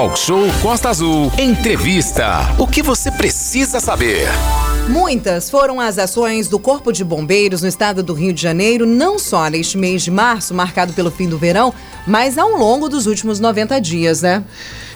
Talk Show Costa Azul. Entrevista. O que você precisa saber? Muitas foram as ações do Corpo de Bombeiros no estado do Rio de Janeiro, não só neste mês de março, marcado pelo fim do verão, mas ao longo dos últimos 90 dias, né?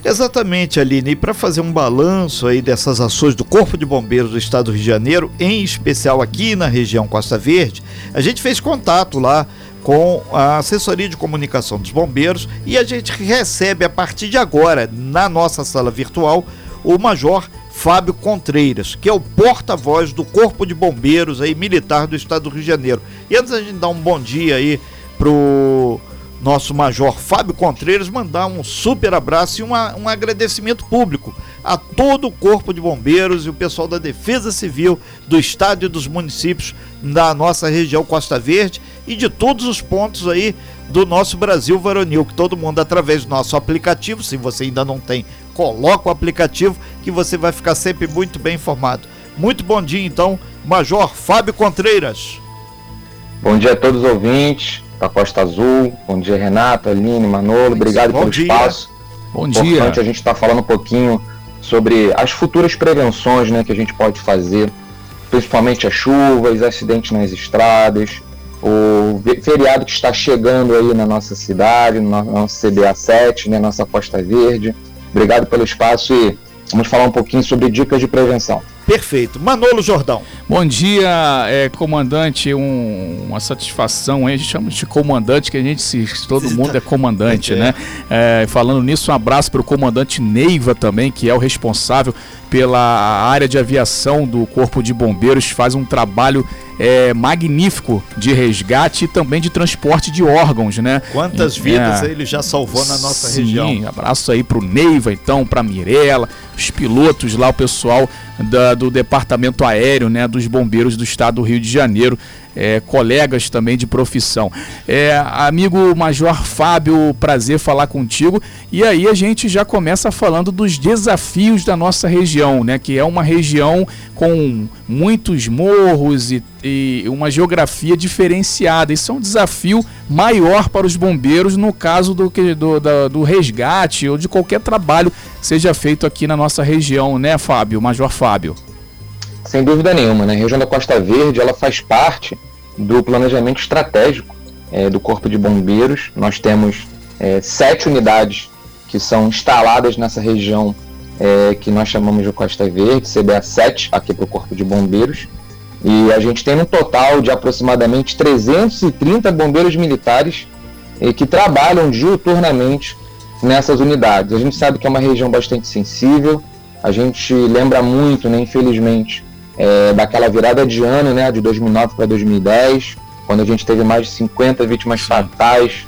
Exatamente, Aline. E para fazer um balanço aí dessas ações do Corpo de Bombeiros do Estado do Rio de Janeiro, em especial aqui na região Costa Verde, a gente fez contato lá com a assessoria de comunicação dos bombeiros e a gente recebe a partir de agora, na nossa sala virtual, o Major Fábio Contreiras, que é o porta-voz do Corpo de Bombeiros aí militar do Estado do Rio de Janeiro. E antes a gente dar um bom dia aí pro nosso Major Fábio Contreiras, mandar um super abraço e uma, um agradecimento público a todo o Corpo de Bombeiros e o pessoal da Defesa Civil do Estado e dos municípios da nossa região Costa Verde e de todos os pontos aí do nosso Brasil Varonil, que todo mundo através do nosso aplicativo, se você ainda não tem, coloca o aplicativo que você vai ficar sempre muito bem informado. Muito bom dia então, Major Fábio Contreiras. Bom dia a todos os ouvintes da Costa Azul. Bom dia, Renato, Aline, Manolo. Obrigado Bom pelo dia. espaço. Bom Importante dia. a gente estar tá falando um pouquinho sobre as futuras prevenções né, que a gente pode fazer, principalmente as chuvas, acidentes nas estradas, o feriado que está chegando aí na nossa cidade, no nosso CBA 7, né, nossa Costa Verde. Obrigado pelo espaço e vamos falar um pouquinho sobre dicas de prevenção. Perfeito. Manolo Jordão. Bom dia, é, comandante. Um, uma satisfação, hein? A gente chama de comandante, que a gente se. Todo mundo é comandante, é. né? É, falando nisso, um abraço para o comandante Neiva também, que é o responsável pela área de aviação do Corpo de Bombeiros, faz um trabalho é, magnífico de resgate e também de transporte de órgãos, né? Quantas vidas é, ele já salvou na nossa sim, região? Abraço aí pro Neiva, então, pra Mirella, os pilotos lá, o pessoal da, do departamento aéreo, né, dos bombeiros do estado do Rio de Janeiro, é, colegas também de profissão. É, amigo Major Fábio, prazer falar contigo. E aí a gente já começa falando dos desafios da nossa região, né, que é uma região com muitos morros e, e uma geografia diferenciada. Isso é um desafio maior para os bombeiros no caso do, do, do, do resgate ou de qualquer trabalho seja feito aqui na nossa região, né, Fábio, Major Fábio? Sem dúvida nenhuma, né? A região da Costa Verde ela faz parte do planejamento estratégico é, do Corpo de Bombeiros. Nós temos é, sete unidades que são instaladas nessa região é, que nós chamamos de Costa Verde, CBA 7, aqui para o Corpo de Bombeiros. E a gente tem um total de aproximadamente 330 bombeiros militares que trabalham diuturnamente nessas unidades. A gente sabe que é uma região bastante sensível, a gente lembra muito, né, infelizmente, é, daquela virada de ano, né, de 2009 para 2010, quando a gente teve mais de 50 vítimas fatais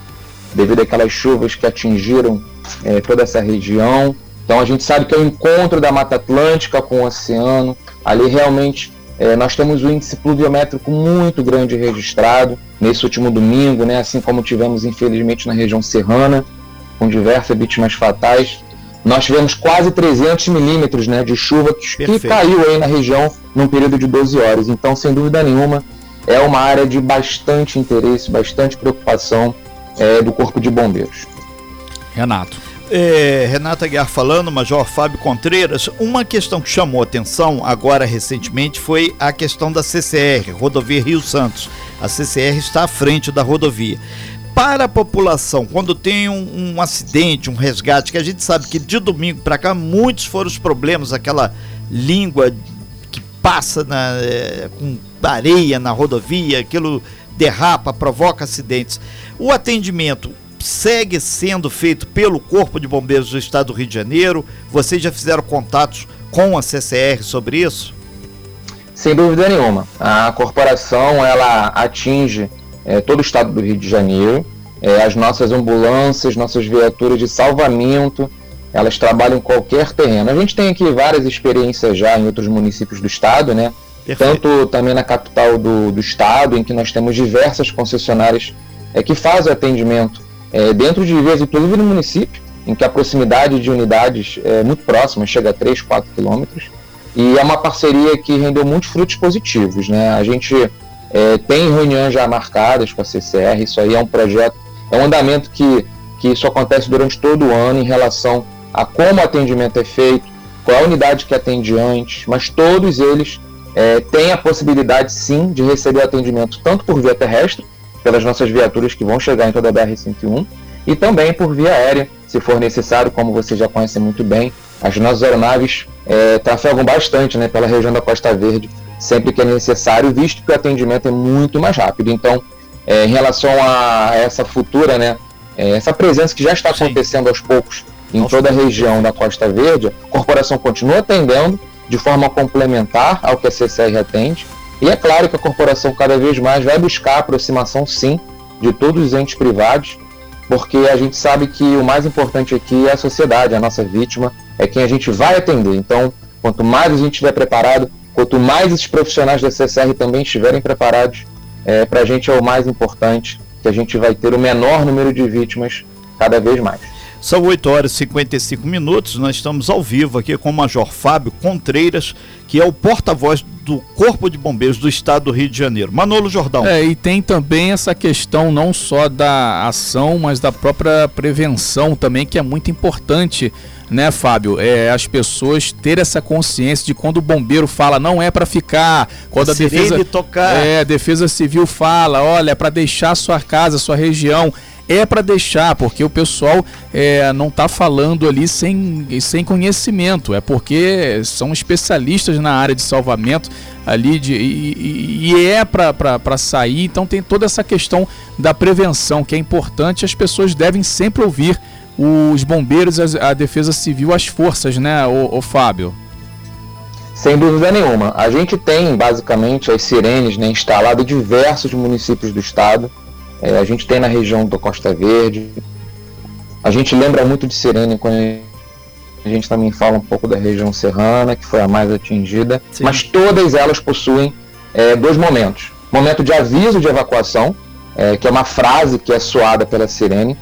devido àquelas chuvas que atingiram é, toda essa região. Então a gente sabe que é o encontro da Mata Atlântica com o oceano. Ali realmente é, nós temos um índice pluviométrico muito grande registrado nesse último domingo, né, assim como tivemos infelizmente na região serrana com diversas vítimas fatais. Nós tivemos quase 300 milímetros né, de chuva que, que, caiu aí na região num período de 12 horas. Então, sem dúvida nenhuma, é uma área de bastante interesse, bastante preocupação é, do Corpo de Bombeiros. Renato. É, Renata Aguiar falando, Major Fábio Contreiras, uma questão que chamou atenção agora recentemente foi a questão da CCR, Rodovia Rio Santos. A CCR está à frente da rodovia para a população, quando tem um, um, acidente, um resgate, que a gente sabe que de domingo para cá muitos foram os problemas, aquela língua que passa na, é, com areia na rodovia, aquilo derrapa, provoca acidentes. O atendimento segue sendo feito pelo Corpo de Bombeiros do Estado do Rio de Janeiro? Vocês já fizeram contatos com a CCR sobre isso? Sem dúvida nenhuma. A corporação ela atinge é, todo o estado do Rio de Janeiro. É, as nossas ambulâncias, nossas viaturas de salvamento, elas trabalham em qualquer terreno. A gente tem aqui várias experiências já em outros municípios do estado, né? Perfeito. Tanto também na capital do, do estado, em que nós temos diversas concessionárias é, que fazem atendimento é, dentro de vias, inclusive no município, em que a proximidade de unidades é muito próxima, chega a 3, 4 quilômetros. E é uma parceria que rendeu muitos frutos positivos. Né? A gente é, tem reuniões já marcadas com a CCR, isso aí é um projeto, é um andamento que, que isso acontece durante todo o ano em relação a como o atendimento é feito, qual é a unidade que atende antes, mas todos eles é, têm a possibilidade sim de receber atendimento tanto por via terrestre, pelas nossas viaturas que vão chegar em toda a BR-101, e também por via aérea, se for necessário, como você já conhece muito bem. As nossas aeronaves é, trafegam bastante né, pela região da Costa Verde, sempre que é necessário, visto que o atendimento é muito mais rápido. Então, é, em relação a essa futura, né, é, essa presença que já está acontecendo Sim. aos poucos em Nossa. toda a região da Costa Verde, a corporação continua atendendo de forma complementar ao que a CCR atende. E é claro que a corporação cada vez mais vai buscar a aproximação, sim, de todos os entes privados, porque a gente sabe que o mais importante aqui é a sociedade, a nossa vítima, é quem a gente vai atender. Então, quanto mais a gente estiver preparado, quanto mais esses profissionais da CCR também estiverem preparados, é, para a gente é o mais importante, que a gente vai ter o menor número de vítimas cada vez mais. São 8 horas e 55 minutos, nós estamos ao vivo aqui com o Major Fábio Contreiras, que é o porta-voz do Corpo de Bombeiros do Estado do Rio de Janeiro. Manolo Jordão. É, e tem também essa questão não só da ação, mas da própria prevenção também, que é muito importante né, Fábio? É, as pessoas ter essa consciência de quando o bombeiro fala não é para ficar, quando a, a defesa tocar. É, a defesa civil fala, olha, é para deixar sua casa, sua região é para deixar, porque o pessoal é, não está falando ali sem, sem conhecimento, é porque são especialistas na área de salvamento ali de, e, e é para sair, então tem toda essa questão da prevenção que é importante, as pessoas devem sempre ouvir os bombeiros, a, a defesa civil, as forças, né, o, o Fábio? Sem dúvida nenhuma. A gente tem basicamente as sirenes né, instaladas em diversos municípios do estado é, a gente tem na região da Costa Verde. A gente lembra muito de Sirene quando a gente também fala um pouco da região serrana, que foi a mais atingida. Sim. Mas todas elas possuem é, dois momentos: momento de aviso de evacuação, é, que é uma frase que é soada pela sirene,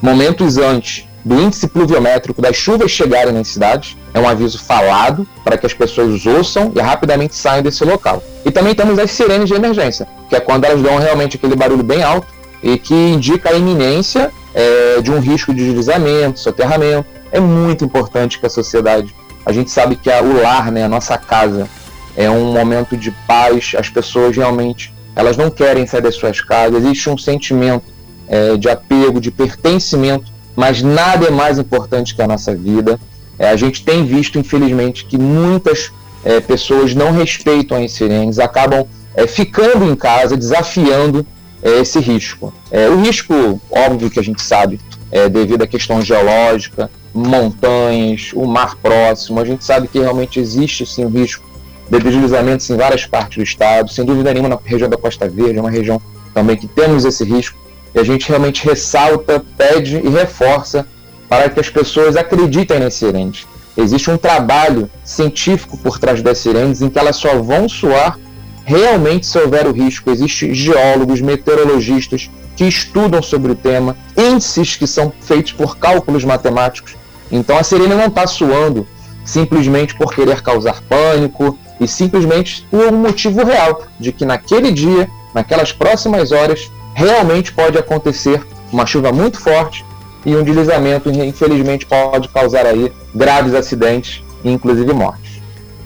momentos antes do índice pluviométrico das chuvas chegarem nas cidades, é um aviso falado para que as pessoas ouçam e rapidamente saiam desse local. E também temos as sirenes de emergência, que é quando elas dão realmente aquele barulho bem alto e que indica a iminência é, de um risco de deslizamento, soterramento. É muito importante que a sociedade, a gente sabe que a, o lar, né, a nossa casa, é um momento de paz, as pessoas realmente elas não querem sair das suas casas, existe um sentimento é, de apego, de pertencimento, mas nada é mais importante que a nossa vida. É, a gente tem visto, infelizmente, que muitas é, pessoas não respeitam as sirenes, acabam é, ficando em casa, desafiando é, esse risco. É, o risco, óbvio que a gente sabe, é devido à questão geológica, montanhas, o mar próximo, a gente sabe que realmente existe sim o risco de deslizamentos em várias partes do estado, sem dúvida nenhuma na região da Costa Verde, é uma região também que temos esse risco, e a gente realmente ressalta, pede e reforça para que as pessoas acreditem nas sirenes. Existe um trabalho científico por trás das sirenes em que elas só vão soar realmente se houver o risco. Existem geólogos, meteorologistas que estudam sobre o tema, índices que são feitos por cálculos matemáticos. Então a sirene não está soando simplesmente por querer causar pânico e simplesmente por um motivo real de que naquele dia, naquelas próximas horas, realmente pode acontecer uma chuva muito forte e um deslizamento, infelizmente, pode causar aí graves acidentes e inclusive mortes.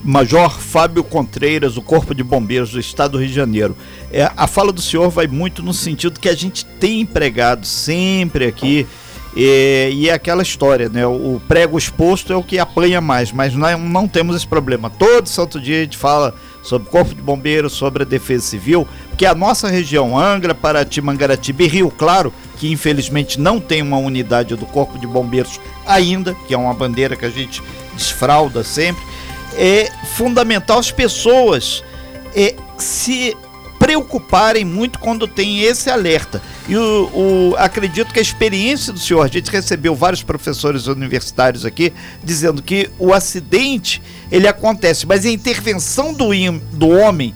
Major Fábio Contreiras, do Corpo de Bombeiros do Estado do Rio de Janeiro. É, a fala do senhor vai muito no sentido que a gente tem empregado sempre aqui. E, e, é aquela história, né? O prego exposto é o que apanha mais, mas não, não temos esse problema. Todo santo dia a gente fala sobre o Corpo de Bombeiros, sobre a Defesa Civil, porque a nossa região, Angra, Paraty, Mangaratiba e Rio Claro, que infelizmente não tem uma unidade do Corpo de Bombeiros ainda, que é uma bandeira que a gente desfrauda sempre, é fundamental as pessoas é, se preocuparem muito quando tem esse alerta. E o, o, acredito que a experiência do senhor, a gente recebeu vários professores universitários aqui dizendo que o acidente ele acontece, mas a intervenção do, do homem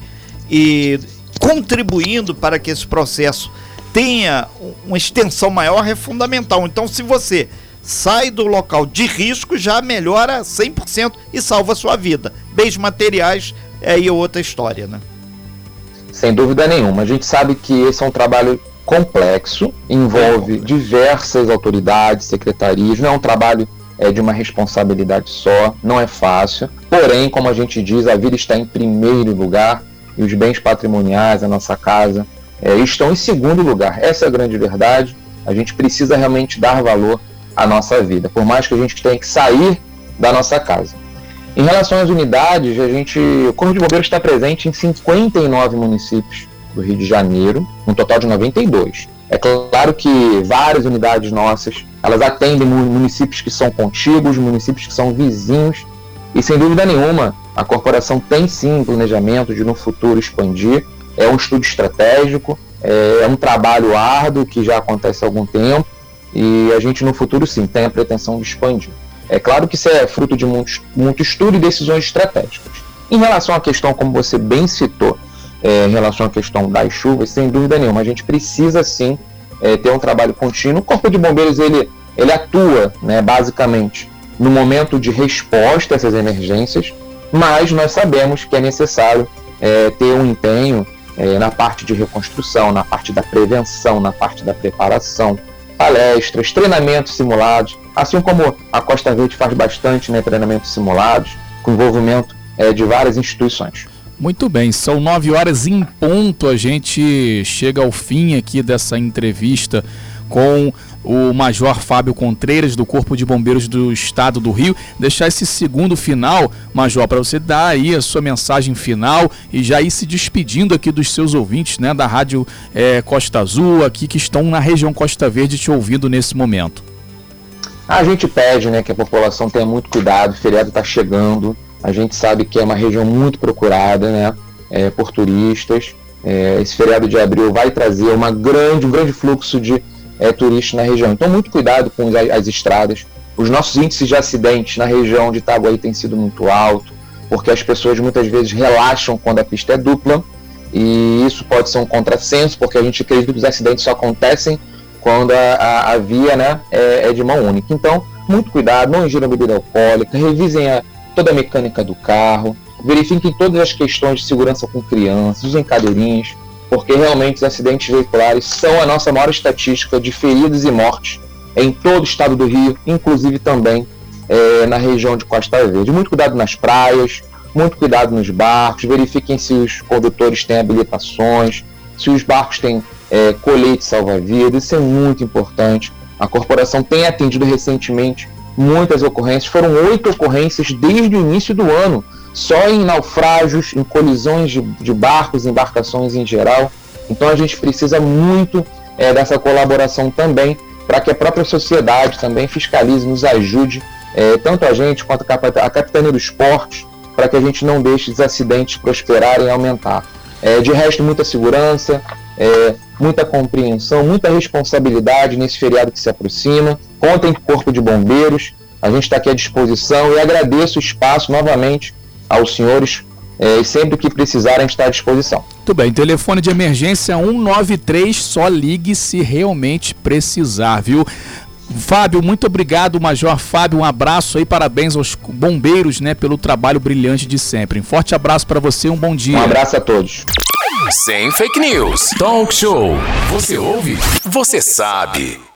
e contribuindo para que esse processo tenha uma extensão maior é fundamental. Então, se você sai do local de risco, já melhora 100% e salva a sua vida. Bens materiais é aí outra história, né? Sem dúvida nenhuma. A gente sabe que esse é um trabalho complexo, envolve é. diversas autoridades, secretarias, não é um trabalho é de uma responsabilidade só, não é fácil. Porém, como a gente diz, a vida está em primeiro lugar e os bens patrimoniais, a nossa casa, é, estão em segundo lugar. Essa é a grande verdade. A gente precisa realmente dar valor à nossa vida, por mais que a gente tenha que sair da nossa casa. Em relação às unidades, a gente, o Corpo de Bombeiros está presente em 59 municípios do Rio de Janeiro, um total de 92. É claro que várias unidades nossas, elas atendem municípios que são contíguos, municípios que são vizinhos, e sem dúvida nenhuma, a corporação tem sim planejamento de no futuro expandir. É um estudo estratégico, é um trabalho árduo que já acontece há algum tempo, e a gente no futuro sim tem a pretensão de expandir. É claro que isso é fruto de muito, muito estudo e decisões estratégicas. Em relação à questão, como você bem citou, é, em relação à questão das chuvas, sem dúvida nenhuma, a gente precisa sim é, ter um trabalho contínuo. O Corpo de Bombeiros ele, ele atua, né, basicamente, no momento de resposta a essas emergências, mas nós sabemos que é necessário é, ter um empenho é, na parte de reconstrução, na parte da prevenção, na parte da preparação, palestras, treinamentos simulados, assim como a Costa Verde faz bastante né, treinamentos simulados, com envolvimento é, de várias instituições. Muito bem, são nove horas em ponto. A gente chega ao fim aqui dessa entrevista com o Major Fábio Contreiras, do Corpo de Bombeiros do Estado do Rio. Deixar esse segundo final, Major, para você dar aí a sua mensagem final e já ir se despedindo aqui dos seus ouvintes, né, da Rádio é, Costa Azul, aqui que estão na região Costa Verde te ouvindo nesse momento. A gente pede né, que a população tenha muito cuidado, o feriado está chegando. A gente sabe que é uma região muito procurada né, é, por turistas. É, esse feriado de abril vai trazer uma grande, um grande fluxo de é, turistas na região. Então, muito cuidado com as, as estradas. Os nossos índices de acidentes na região de Itaguaí têm sido muito alto, porque as pessoas muitas vezes relaxam quando a pista é dupla, e isso pode ser um contrassenso, porque a gente acredita que os acidentes só acontecem quando a, a, a via né, é, é, de mão única. Então, muito cuidado, não ingiram bebida alcoólica, revisem a, toda a mecânica do carro, verifiquem todas as questões de segurança com crianças, usem cadeirinhas, porque realmente os acidentes veiculares são a nossa maior estatística de feridos e mortes em todo o estado do Rio, inclusive também é, na região de Costa Verde. Muito cuidado nas praias, muito cuidado nos barcos, verifiquem se os condutores têm habilitações, se os barcos têm é, colete salva-vidas, isso é muito importante. A corporação tem atendido recentemente muitas ocorrências, foram oito ocorrências desde o início do ano, só em naufrágios, em colisões de, de barcos, embarcações em geral. Então a gente precisa muito é, dessa colaboração também, para que a própria sociedade também fiscalize, nos ajude, é, tanto a gente quanto a Capitania do Esporte, para que a gente não deixe os acidentes prosperarem e aumentar. É, de resto, muita segurança, é, muita compreensão, muita responsabilidade nesse feriado que se aproxima. Contem com o Corpo de Bombeiros, a gente está aqui à disposição e agradeço o espaço novamente aos senhores é, e sempre que precisarem está à disposição. Muito bem, telefone de emergência 193, só ligue se realmente precisar, viu? Fábio, muito obrigado, Major Fábio. Um abraço aí, parabéns aos bombeiros, né, pelo trabalho brilhante de sempre. Um forte abraço para você, um bom dia. Um abraço a todos. Sem fake news. Talk show. Você ouve? Você sabe.